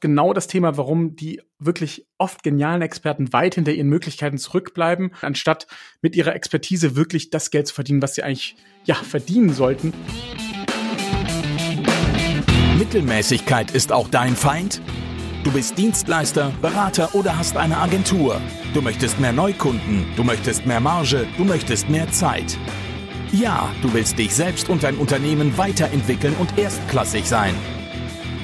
genau das Thema, warum die wirklich oft genialen Experten weit hinter ihren Möglichkeiten zurückbleiben, anstatt mit ihrer Expertise wirklich das Geld zu verdienen, was sie eigentlich ja verdienen sollten. Mittelmäßigkeit ist auch dein Feind? Du bist Dienstleister, Berater oder hast eine Agentur. Du möchtest mehr Neukunden, du möchtest mehr Marge, du möchtest mehr Zeit. Ja, du willst dich selbst und dein Unternehmen weiterentwickeln und erstklassig sein.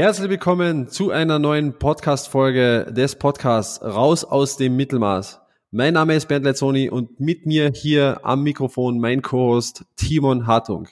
Herzlich willkommen zu einer neuen Podcast-Folge des Podcasts Raus aus dem Mittelmaß. Mein Name ist Bernd Leitzoni und mit mir hier am Mikrofon mein Co-Host Timon Hartung.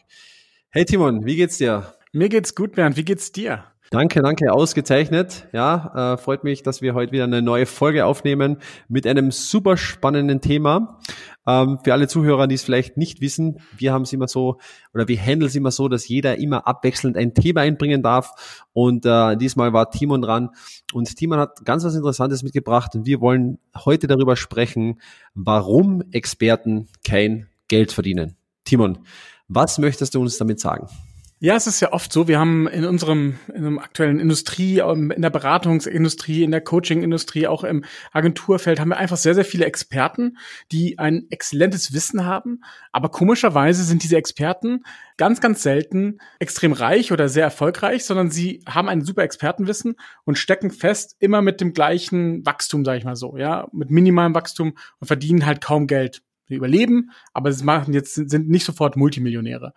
Hey Timon, wie geht's dir? Mir geht's gut, Bernd. Wie geht's dir? Danke, danke, ausgezeichnet. Ja, äh, freut mich, dass wir heute wieder eine neue Folge aufnehmen mit einem super spannenden Thema. Ähm, für alle Zuhörer, die es vielleicht nicht wissen, wir haben es immer so oder wir handeln es immer so, dass jeder immer abwechselnd ein Thema einbringen darf. Und äh, diesmal war Timon dran und Timon hat ganz was Interessantes mitgebracht und wir wollen heute darüber sprechen, warum Experten kein Geld verdienen. Timon, was möchtest du uns damit sagen? Ja, es ist ja oft so, wir haben in unserem, in unserem aktuellen Industrie, ähm, in der Beratungsindustrie, in der Coachingindustrie, auch im Agenturfeld haben wir einfach sehr, sehr viele Experten, die ein exzellentes Wissen haben. Aber komischerweise sind diese Experten ganz, ganz selten extrem reich oder sehr erfolgreich, sondern sie haben ein super Expertenwissen und stecken fest immer mit dem gleichen Wachstum, sage ich mal so, ja, mit minimalem Wachstum und verdienen halt kaum Geld überleben, aber sie machen jetzt sind nicht sofort Multimillionäre.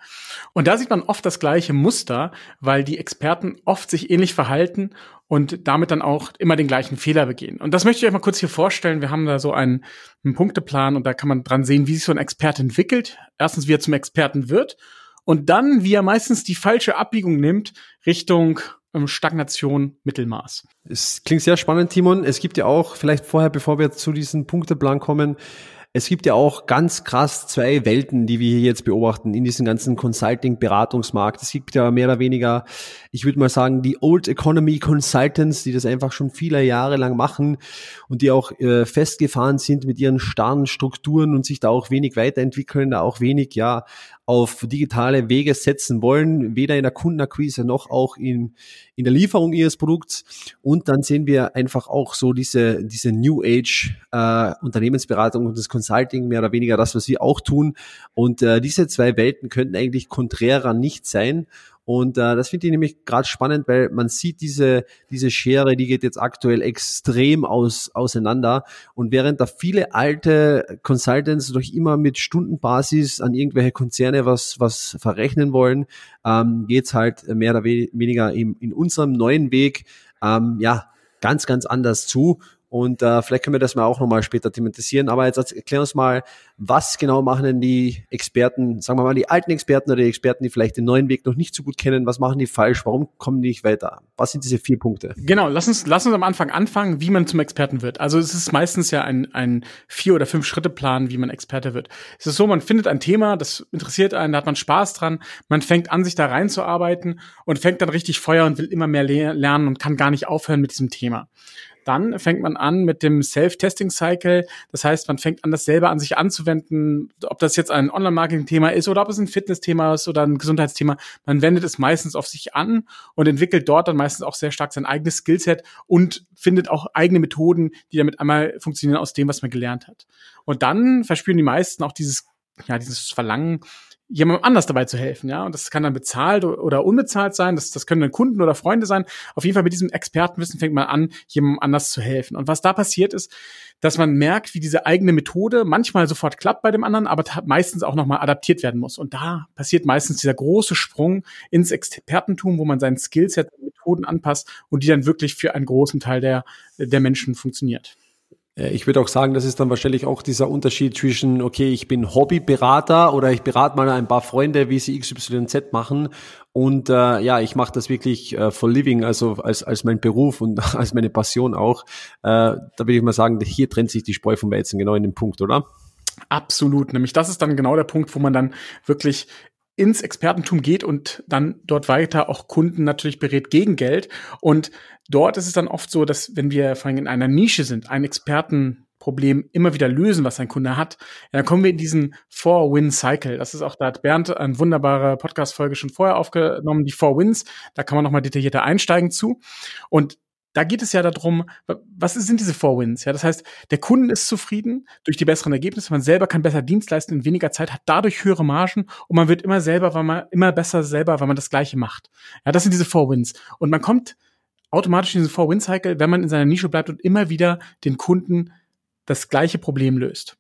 Und da sieht man oft das gleiche Muster, weil die Experten oft sich ähnlich verhalten und damit dann auch immer den gleichen Fehler begehen. Und das möchte ich euch mal kurz hier vorstellen. Wir haben da so einen, einen Punkteplan und da kann man dran sehen, wie sich so ein Experte entwickelt. Erstens, wie er zum Experten wird und dann, wie er meistens die falsche Abbiegung nimmt Richtung ähm, Stagnation, Mittelmaß. Es klingt sehr spannend, Timon. Es gibt ja auch, vielleicht vorher, bevor wir zu diesem Punkteplan kommen, es gibt ja auch ganz krass zwei Welten, die wir hier jetzt beobachten in diesem ganzen Consulting-Beratungsmarkt. Es gibt ja mehr oder weniger, ich würde mal sagen, die Old Economy Consultants, die das einfach schon viele Jahre lang machen und die auch äh, festgefahren sind mit ihren starren Strukturen und sich da auch wenig weiterentwickeln, da auch wenig, ja, auf digitale Wege setzen wollen, weder in der Kundenakquise noch auch in, in der Lieferung ihres Produkts. Und dann sehen wir einfach auch so diese, diese New Age äh, Unternehmensberatung und das Consulting, mehr oder weniger das, was wir auch tun. Und äh, diese zwei Welten könnten eigentlich konträrer nicht sein. Und äh, das finde ich nämlich gerade spannend, weil man sieht diese, diese Schere, die geht jetzt aktuell extrem aus, auseinander. Und während da viele alte Consultants durch immer mit Stundenbasis an irgendwelche Konzerne was, was verrechnen wollen, ähm, geht's halt mehr oder weniger in, in unserem neuen Weg ähm, ja ganz, ganz anders zu. Und äh, vielleicht können wir das mal auch nochmal später thematisieren. Aber jetzt erklär uns mal, was genau machen denn die Experten, sagen wir mal, die alten Experten oder die Experten, die vielleicht den neuen Weg noch nicht so gut kennen, was machen die falsch? Warum kommen die nicht weiter? Was sind diese vier Punkte? Genau, lass uns, lass uns am Anfang anfangen, wie man zum Experten wird. Also es ist meistens ja ein, ein vier- oder fünf-Schritte-Plan, wie man Experte wird. Es ist so, man findet ein Thema, das interessiert einen, da hat man Spaß dran, man fängt an, sich da reinzuarbeiten und fängt dann richtig Feuer und will immer mehr le lernen und kann gar nicht aufhören mit diesem Thema. Dann fängt man an mit dem Self-Testing-Cycle. Das heißt, man fängt an, das selber an sich anzuwenden, ob das jetzt ein Online-Marketing-Thema ist oder ob es ein Fitness-Thema ist oder ein Gesundheitsthema. Man wendet es meistens auf sich an und entwickelt dort dann meistens auch sehr stark sein eigenes Skillset und findet auch eigene Methoden, die damit einmal funktionieren aus dem, was man gelernt hat. Und dann verspüren die meisten auch dieses, ja, dieses Verlangen, jemandem anders dabei zu helfen, ja. Und das kann dann bezahlt oder unbezahlt sein. Das, das können dann Kunden oder Freunde sein. Auf jeden Fall mit diesem Expertenwissen fängt man an, jemandem anders zu helfen. Und was da passiert ist, dass man merkt, wie diese eigene Methode manchmal sofort klappt bei dem anderen, aber meistens auch nochmal adaptiert werden muss. Und da passiert meistens dieser große Sprung ins Expertentum, wo man sein Skillset, Methoden anpasst und die dann wirklich für einen großen Teil der, der Menschen funktioniert. Äh, ich würde auch sagen, das ist dann wahrscheinlich auch dieser Unterschied zwischen, okay, ich bin Hobbyberater oder ich berate mal ein paar Freunde, wie sie XYZ machen und äh, ja, ich mache das wirklich äh, for living, also als, als mein Beruf und als meine Passion auch. Äh, da würde ich mal sagen, hier trennt sich die Spreu vom Weizen genau in dem Punkt, oder? Absolut. Nämlich das ist dann genau der Punkt, wo man dann wirklich ins Expertentum geht und dann dort weiter auch Kunden natürlich berät gegen Geld. Und dort ist es dann oft so, dass wenn wir vor allem in einer Nische sind, ein Expertenproblem immer wieder lösen, was ein Kunde hat, dann kommen wir in diesen Four-Win-Cycle. Das ist auch, da hat Bernd eine wunderbare Podcast-Folge schon vorher aufgenommen, die Four Wins. Da kann man nochmal detaillierter einsteigen zu. Und da geht es ja darum, was sind diese Four Wins? Ja, das heißt, der Kunde ist zufrieden durch die besseren Ergebnisse, man selber kann besser Dienst leisten in weniger Zeit, hat dadurch höhere Margen und man wird immer selber, weil man immer besser selber, weil man das Gleiche macht. Ja, das sind diese Four Wins. Und man kommt automatisch in diesen Four Win Cycle, wenn man in seiner Nische bleibt und immer wieder den Kunden das gleiche Problem löst.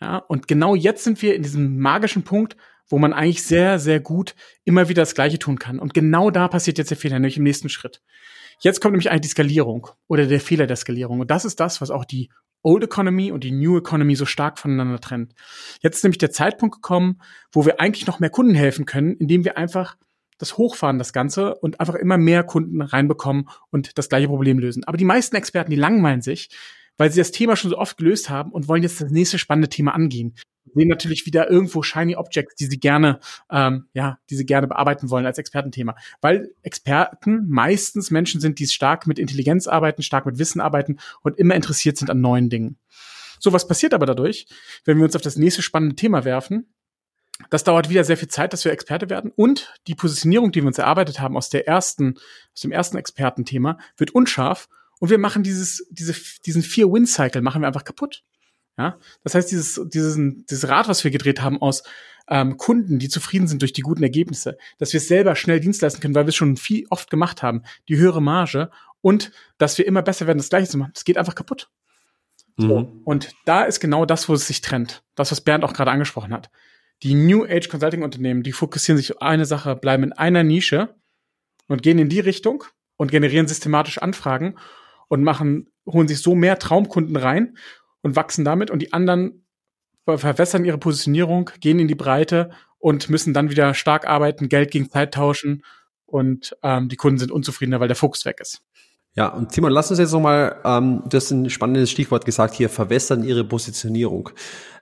Ja, und genau jetzt sind wir in diesem magischen Punkt, wo man eigentlich sehr, sehr gut immer wieder das Gleiche tun kann. Und genau da passiert jetzt der Fehler, nämlich im nächsten Schritt. Jetzt kommt nämlich eigentlich die Skalierung oder der Fehler der Skalierung. Und das ist das, was auch die Old Economy und die New Economy so stark voneinander trennt. Jetzt ist nämlich der Zeitpunkt gekommen, wo wir eigentlich noch mehr Kunden helfen können, indem wir einfach das hochfahren, das Ganze, und einfach immer mehr Kunden reinbekommen und das gleiche Problem lösen. Aber die meisten Experten, die langweilen sich, weil sie das Thema schon so oft gelöst haben und wollen jetzt das nächste spannende Thema angehen sehen natürlich wieder irgendwo shiny Objects, die sie gerne, ähm, ja, die sie gerne bearbeiten wollen als Expertenthema. Weil Experten meistens Menschen sind, die stark mit Intelligenz arbeiten, stark mit Wissen arbeiten und immer interessiert sind an neuen Dingen. So, was passiert aber dadurch, wenn wir uns auf das nächste spannende Thema werfen? Das dauert wieder sehr viel Zeit, dass wir Experte werden und die Positionierung, die wir uns erarbeitet haben aus der ersten, aus dem ersten Expertenthema, wird unscharf und wir machen dieses, diese, diesen Vier-Win-Cycle machen wir einfach kaputt. Ja, das heißt, dieses, dieses, dieses Rad, was wir gedreht haben aus ähm, Kunden, die zufrieden sind durch die guten Ergebnisse, dass wir selber schnell Dienst leisten können, weil wir es schon viel oft gemacht haben, die höhere Marge und dass wir immer besser werden, das Gleiche zu machen. Das geht einfach kaputt. Mhm. Und da ist genau das, wo es sich trennt. Das, was Bernd auch gerade angesprochen hat. Die New Age Consulting Unternehmen, die fokussieren sich auf eine Sache, bleiben in einer Nische und gehen in die Richtung und generieren systematisch Anfragen und machen, holen sich so mehr Traumkunden rein und wachsen damit und die anderen verwässern ihre Positionierung, gehen in die Breite und müssen dann wieder stark arbeiten, Geld gegen Zeit tauschen und ähm, die Kunden sind unzufriedener, weil der Fokus weg ist. Ja, und Timon, lass uns jetzt nochmal, ähm, du hast ein spannendes Stichwort gesagt hier, verwässern ihre Positionierung.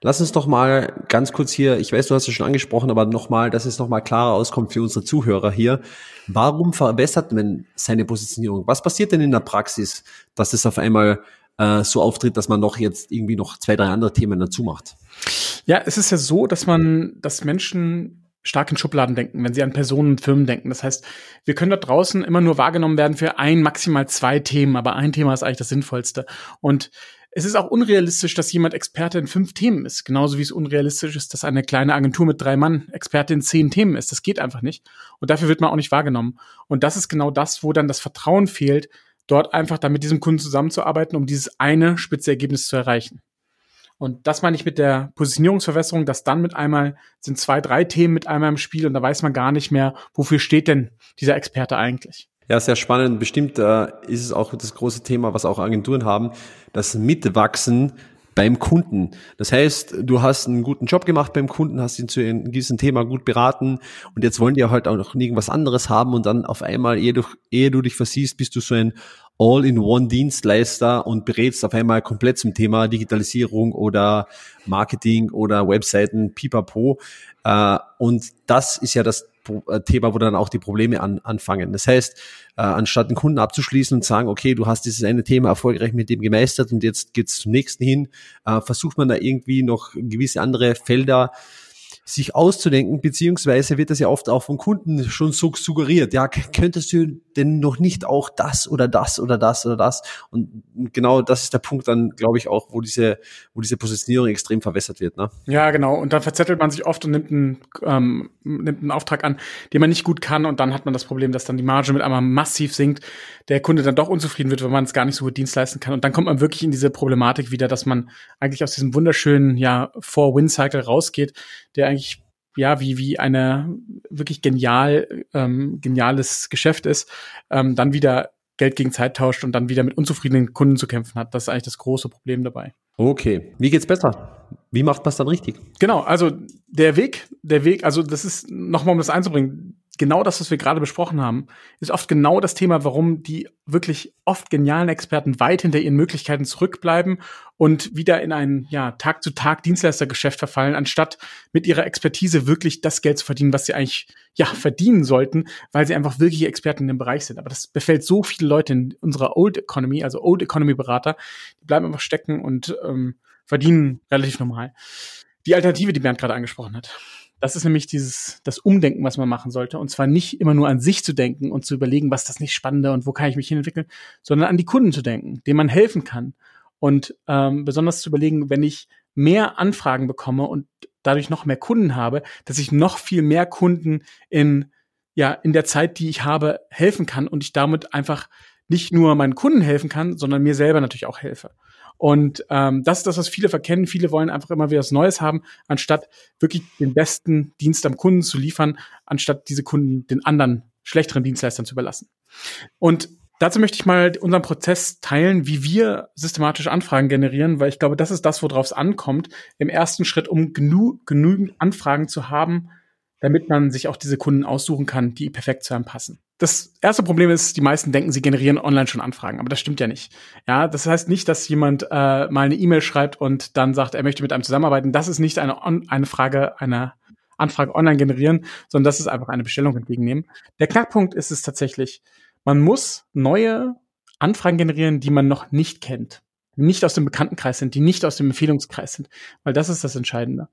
Lass uns doch mal ganz kurz hier, ich weiß, du hast es schon angesprochen, aber nochmal, dass es nochmal klarer auskommt für unsere Zuhörer hier. Warum verwässert man seine Positionierung? Was passiert denn in der Praxis, dass es auf einmal äh, so auftritt, dass man noch jetzt irgendwie noch zwei, drei andere Themen dazu macht. Ja, es ist ja so, dass man, dass Menschen stark in Schubladen denken, wenn sie an Personen und Firmen denken. Das heißt, wir können da draußen immer nur wahrgenommen werden für ein, maximal zwei Themen, aber ein Thema ist eigentlich das Sinnvollste. Und es ist auch unrealistisch, dass jemand Experte in fünf Themen ist. Genauso wie es unrealistisch ist, dass eine kleine Agentur mit drei Mann Experte in zehn Themen ist. Das geht einfach nicht. Und dafür wird man auch nicht wahrgenommen. Und das ist genau das, wo dann das Vertrauen fehlt, dort einfach dann mit diesem Kunden zusammenzuarbeiten, um dieses eine spitze Ergebnis zu erreichen. Und das meine ich mit der Positionierungsverwässerung, dass dann mit einmal sind zwei, drei Themen mit einmal im Spiel und da weiß man gar nicht mehr, wofür steht denn dieser Experte eigentlich. Ja, sehr spannend. Bestimmt äh, ist es auch das große Thema, was auch Agenturen haben, das Mitwachsen beim Kunden. Das heißt, du hast einen guten Job gemacht beim Kunden, hast ihn zu einem gewissen Thema gut beraten und jetzt wollen die halt auch noch irgendwas anderes haben und dann auf einmal, ehe du, ehe du dich versiehst, bist du so ein All-in-One-Dienstleister und berätst auf einmal komplett zum Thema Digitalisierung oder Marketing oder Webseiten, pipapo. Äh, und das ist ja das Thema, wo dann auch die Probleme an, anfangen. Das heißt, äh, anstatt einen Kunden abzuschließen und sagen, okay, du hast dieses eine Thema erfolgreich mit dem gemeistert und jetzt geht's zum nächsten hin, äh, versucht man da irgendwie noch gewisse andere Felder sich auszudenken, beziehungsweise wird das ja oft auch von Kunden schon so suggeriert. Ja, könntest du denn noch nicht auch das oder das oder das oder das? Und genau das ist der Punkt dann, glaube ich, auch, wo diese, wo diese Positionierung extrem verwässert wird. Ne? Ja, genau. Und dann verzettelt man sich oft und nimmt einen, ähm, nimmt einen Auftrag an, den man nicht gut kann. Und dann hat man das Problem, dass dann die Marge mit einmal massiv sinkt, der Kunde dann doch unzufrieden wird, weil man es gar nicht so gut Dienst leisten kann. Und dann kommt man wirklich in diese Problematik wieder, dass man eigentlich aus diesem wunderschönen, ja, Four-Win-Cycle rausgeht, der eigentlich ja, wie, wie eine wirklich genial, ähm, geniales Geschäft ist, ähm, dann wieder Geld gegen Zeit tauscht und dann wieder mit unzufriedenen Kunden zu kämpfen hat. Das ist eigentlich das große Problem dabei. Okay. Wie geht's besser? Wie macht man es dann richtig? Genau, also der Weg, der Weg, also das ist nochmal, um das einzubringen, genau das, was wir gerade besprochen haben, ist oft genau das Thema, warum die wirklich oft genialen Experten weit hinter ihren Möglichkeiten zurückbleiben und wieder in ein ja, Tag zu Tag Dienstleistergeschäft verfallen, anstatt mit ihrer Expertise wirklich das Geld zu verdienen, was sie eigentlich ja verdienen sollten, weil sie einfach wirklich Experten in dem Bereich sind. Aber das befällt so viele Leute in unserer Old Economy, also Old Economy Berater, die bleiben einfach stecken und ähm, verdienen relativ normal. Die Alternative, die Bernd gerade angesprochen hat. Das ist nämlich dieses, das Umdenken, was man machen sollte. Und zwar nicht immer nur an sich zu denken und zu überlegen, was ist das nicht Spannende und wo kann ich mich hinentwickeln, sondern an die Kunden zu denken, denen man helfen kann. Und ähm, besonders zu überlegen, wenn ich mehr Anfragen bekomme und dadurch noch mehr Kunden habe, dass ich noch viel mehr Kunden in, ja, in der Zeit, die ich habe, helfen kann und ich damit einfach nicht nur meinen Kunden helfen kann, sondern mir selber natürlich auch helfe. Und ähm, das ist das, was viele verkennen. Viele wollen einfach immer wieder was Neues haben, anstatt wirklich den besten Dienst am Kunden zu liefern, anstatt diese Kunden den anderen schlechteren Dienstleistern zu überlassen. Und dazu möchte ich mal unseren Prozess teilen, wie wir systematisch Anfragen generieren, weil ich glaube, das ist das, worauf es ankommt, im ersten Schritt, um genü genügend Anfragen zu haben, damit man sich auch diese Kunden aussuchen kann, die perfekt zu einem passen das erste Problem ist, die meisten denken, sie generieren online schon Anfragen, aber das stimmt ja nicht. Ja, das heißt nicht, dass jemand äh, mal eine E-Mail schreibt und dann sagt, er möchte mit einem zusammenarbeiten. Das ist nicht eine, eine Frage einer Anfrage online generieren, sondern das ist einfach eine Bestellung entgegennehmen. Der Knackpunkt ist es tatsächlich, man muss neue Anfragen generieren, die man noch nicht kennt nicht aus dem Bekanntenkreis sind, die nicht aus dem Empfehlungskreis sind, weil das ist das Entscheidende.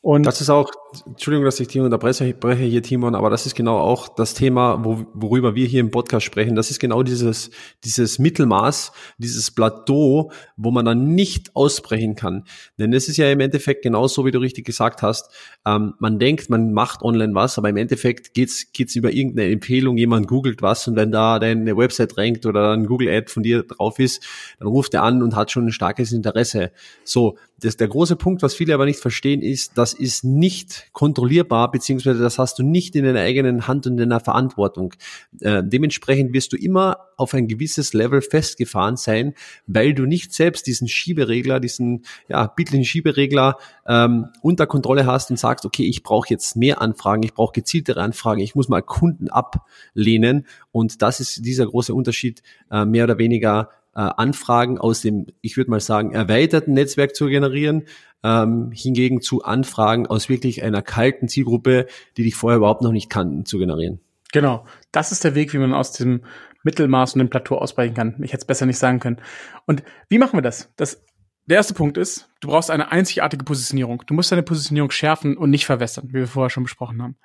Und das ist auch, Entschuldigung, dass ich dich unterbreche hier, Timon, aber das ist genau auch das Thema, wo, worüber wir hier im Podcast sprechen. Das ist genau dieses, dieses Mittelmaß, dieses Plateau, wo man dann nicht ausbrechen kann. Denn es ist ja im Endeffekt genauso, wie du richtig gesagt hast. Ähm, man denkt, man macht online was, aber im Endeffekt geht's geht's über irgendeine Empfehlung, jemand googelt was und wenn da deine Website rankt oder ein Google Ad von dir drauf ist, dann ruft er an und hat schon ein starkes Interesse. So, das, der große Punkt, was viele aber nicht verstehen, ist, das ist nicht kontrollierbar, beziehungsweise das hast du nicht in deiner eigenen Hand und in deiner Verantwortung. Äh, dementsprechend wirst du immer auf ein gewisses Level festgefahren sein, weil du nicht selbst diesen Schieberegler, diesen ja, bittlichen Schieberegler ähm, unter Kontrolle hast und sagst, okay, ich brauche jetzt mehr Anfragen, ich brauche gezieltere Anfragen, ich muss mal Kunden ablehnen. Und das ist dieser große Unterschied, äh, mehr oder weniger äh, Anfragen aus dem, ich würde mal sagen, erweiterten Netzwerk zu generieren, ähm, hingegen zu Anfragen aus wirklich einer kalten Zielgruppe, die dich vorher überhaupt noch nicht kannten, zu generieren. Genau, das ist der Weg, wie man aus dem Mittelmaß und dem Plateau ausbrechen kann. Ich hätte es besser nicht sagen können. Und wie machen wir das? das? Der erste Punkt ist, du brauchst eine einzigartige Positionierung. Du musst deine Positionierung schärfen und nicht verwässern, wie wir vorher schon besprochen haben.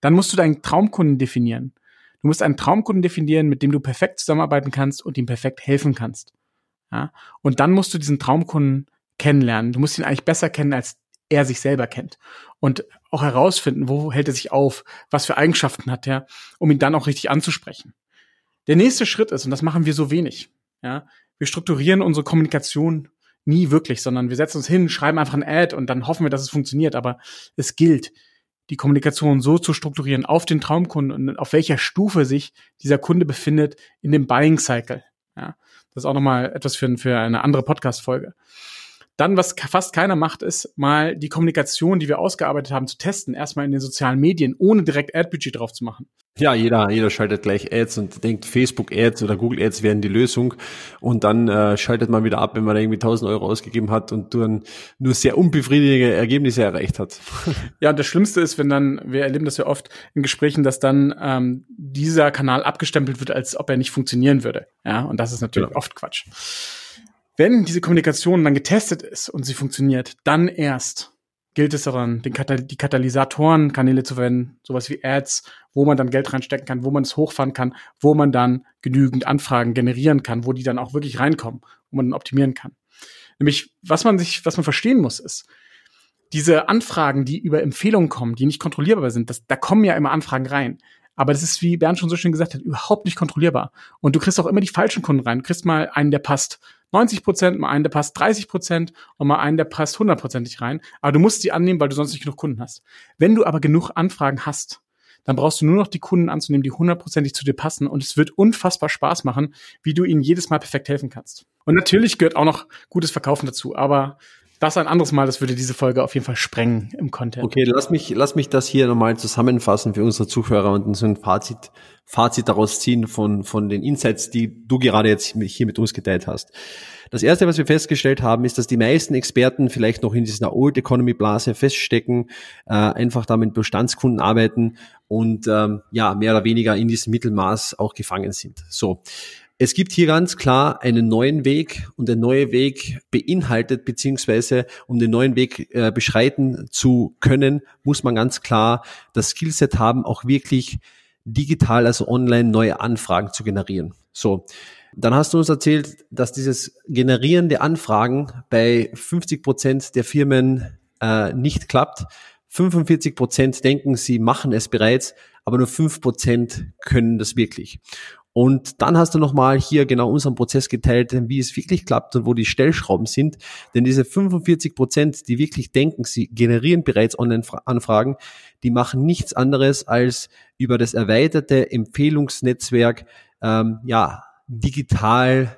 Dann musst du deinen Traumkunden definieren. Du musst einen Traumkunden definieren, mit dem du perfekt zusammenarbeiten kannst und ihm perfekt helfen kannst. Ja? Und dann musst du diesen Traumkunden kennenlernen. Du musst ihn eigentlich besser kennen, als er sich selber kennt. Und auch herausfinden, wo hält er sich auf, was für Eigenschaften hat er, um ihn dann auch richtig anzusprechen. Der nächste Schritt ist, und das machen wir so wenig, ja, wir strukturieren unsere Kommunikation nie wirklich, sondern wir setzen uns hin, schreiben einfach ein Ad und dann hoffen wir, dass es funktioniert. Aber es gilt, die Kommunikation so zu strukturieren auf den Traumkunden und auf welcher Stufe sich dieser Kunde befindet in dem Buying Cycle. Ja, das ist auch nochmal etwas für, für eine andere Podcast-Folge. Dann, was fast keiner macht, ist mal die Kommunikation, die wir ausgearbeitet haben, zu testen, erstmal in den sozialen Medien, ohne direkt Ad-Budget drauf zu machen. Ja, jeder, jeder schaltet gleich Ads und denkt, Facebook Ads oder Google Ads wären die Lösung. Und dann äh, schaltet man wieder ab, wenn man irgendwie 1000 Euro ausgegeben hat und dann nur sehr unbefriedigende Ergebnisse erreicht hat. Ja, und das Schlimmste ist, wenn dann, wir erleben das ja oft in Gesprächen, dass dann ähm, dieser Kanal abgestempelt wird, als ob er nicht funktionieren würde. Ja, und das ist natürlich genau. oft Quatsch. Wenn diese Kommunikation dann getestet ist und sie funktioniert, dann erst gilt es daran, Katal die Katalysatorenkanäle zu verwenden, sowas wie Ads, wo man dann Geld reinstecken kann, wo man es hochfahren kann, wo man dann genügend Anfragen generieren kann, wo die dann auch wirklich reinkommen, wo man dann optimieren kann. Nämlich, was man sich, was man verstehen muss, ist, diese Anfragen, die über Empfehlungen kommen, die nicht kontrollierbar sind, das, da kommen ja immer Anfragen rein. Aber das ist, wie Bernd schon so schön gesagt hat, überhaupt nicht kontrollierbar. Und du kriegst auch immer die falschen Kunden rein. Du kriegst mal einen, der passt 90 Prozent, mal einen, der passt 30 Prozent und mal einen, der passt hundertprozentig rein. Aber du musst sie annehmen, weil du sonst nicht genug Kunden hast. Wenn du aber genug Anfragen hast, dann brauchst du nur noch die Kunden anzunehmen, die hundertprozentig zu dir passen und es wird unfassbar Spaß machen, wie du ihnen jedes Mal perfekt helfen kannst. Und natürlich gehört auch noch gutes Verkaufen dazu, aber das ein anderes Mal, das würde diese Folge auf jeden Fall sprengen im Content. Okay, lass mich, lass mich das hier nochmal zusammenfassen für unsere Zuhörer und so ein Fazit, Fazit daraus ziehen von, von den Insights, die du gerade jetzt hier mit uns geteilt hast. Das erste, was wir festgestellt haben, ist, dass die meisten Experten vielleicht noch in dieser Old Economy Blase feststecken, äh, einfach da mit Bestandskunden arbeiten und ähm, ja, mehr oder weniger in diesem Mittelmaß auch gefangen sind. So. Es gibt hier ganz klar einen neuen Weg und der neue Weg beinhaltet, beziehungsweise um den neuen Weg äh, beschreiten zu können, muss man ganz klar das Skillset haben, auch wirklich digital, also online neue Anfragen zu generieren. So. Dann hast du uns erzählt, dass dieses Generieren der Anfragen bei 50 Prozent der Firmen äh, nicht klappt. 45 Prozent denken, sie machen es bereits, aber nur 5 Prozent können das wirklich. Und dann hast du nochmal hier genau unseren Prozess geteilt, wie es wirklich klappt und wo die Stellschrauben sind. Denn diese 45 Prozent, die wirklich denken, sie generieren bereits Online-Anfragen, die machen nichts anderes als über das erweiterte Empfehlungsnetzwerk, ähm, ja, digital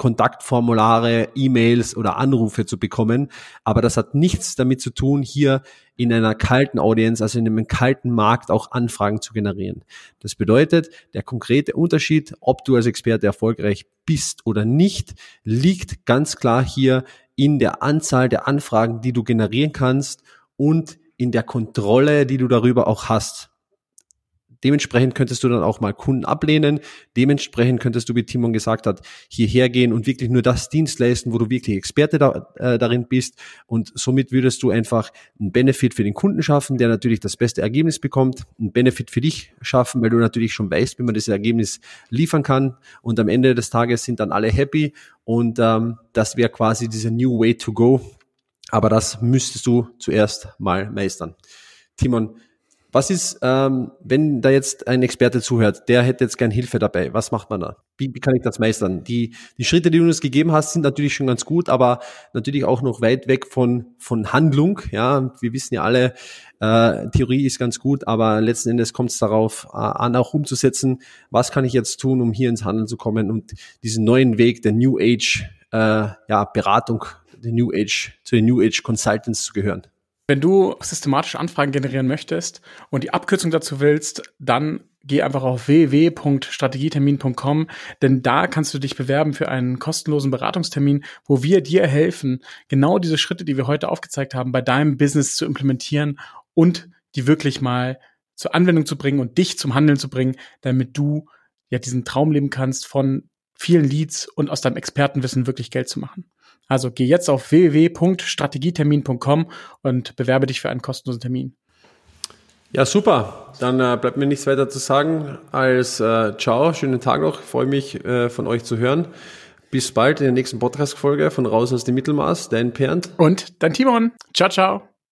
Kontaktformulare, E-Mails oder Anrufe zu bekommen. Aber das hat nichts damit zu tun, hier in einer kalten Audience, also in einem kalten Markt auch Anfragen zu generieren. Das bedeutet, der konkrete Unterschied, ob du als Experte erfolgreich bist oder nicht, liegt ganz klar hier in der Anzahl der Anfragen, die du generieren kannst und in der Kontrolle, die du darüber auch hast. Dementsprechend könntest du dann auch mal Kunden ablehnen. Dementsprechend könntest du, wie Timon gesagt hat, hierher gehen und wirklich nur das Dienst leisten, wo du wirklich Experte da, äh, darin bist. Und somit würdest du einfach einen Benefit für den Kunden schaffen, der natürlich das beste Ergebnis bekommt, einen Benefit für dich schaffen, weil du natürlich schon weißt, wie man das Ergebnis liefern kann. Und am Ende des Tages sind dann alle happy. Und ähm, das wäre quasi dieser New Way to Go. Aber das müsstest du zuerst mal meistern. Timon, was ist, ähm, wenn da jetzt ein Experte zuhört, der hätte jetzt gern Hilfe dabei? Was macht man da? Wie, wie kann ich das meistern? Die, die Schritte, die du uns gegeben hast, sind natürlich schon ganz gut, aber natürlich auch noch weit weg von, von Handlung. Ja, wir wissen ja alle, äh, Theorie ist ganz gut, aber letzten Endes kommt es darauf äh, an, auch umzusetzen. Was kann ich jetzt tun, um hier ins Handeln zu kommen und diesen neuen Weg der New Age, äh, ja, Beratung, der New Age, zu den New Age Consultants zu gehören? Wenn du systematische Anfragen generieren möchtest und die Abkürzung dazu willst, dann geh einfach auf www.strategietermin.com, denn da kannst du dich bewerben für einen kostenlosen Beratungstermin, wo wir dir helfen, genau diese Schritte, die wir heute aufgezeigt haben, bei deinem Business zu implementieren und die wirklich mal zur Anwendung zu bringen und dich zum Handeln zu bringen, damit du ja diesen Traum leben kannst von vielen Leads und aus deinem Expertenwissen wirklich Geld zu machen. Also geh jetzt auf www.strategietermin.com und bewerbe dich für einen kostenlosen Termin. Ja, super. Dann äh, bleibt mir nichts weiter zu sagen als äh, ciao, schönen Tag noch. Ich freue mich, äh, von euch zu hören. Bis bald in der nächsten Podcast-Folge von Raus aus dem Mittelmaß. Dein Pernt. Und dein Timon. Ciao, ciao.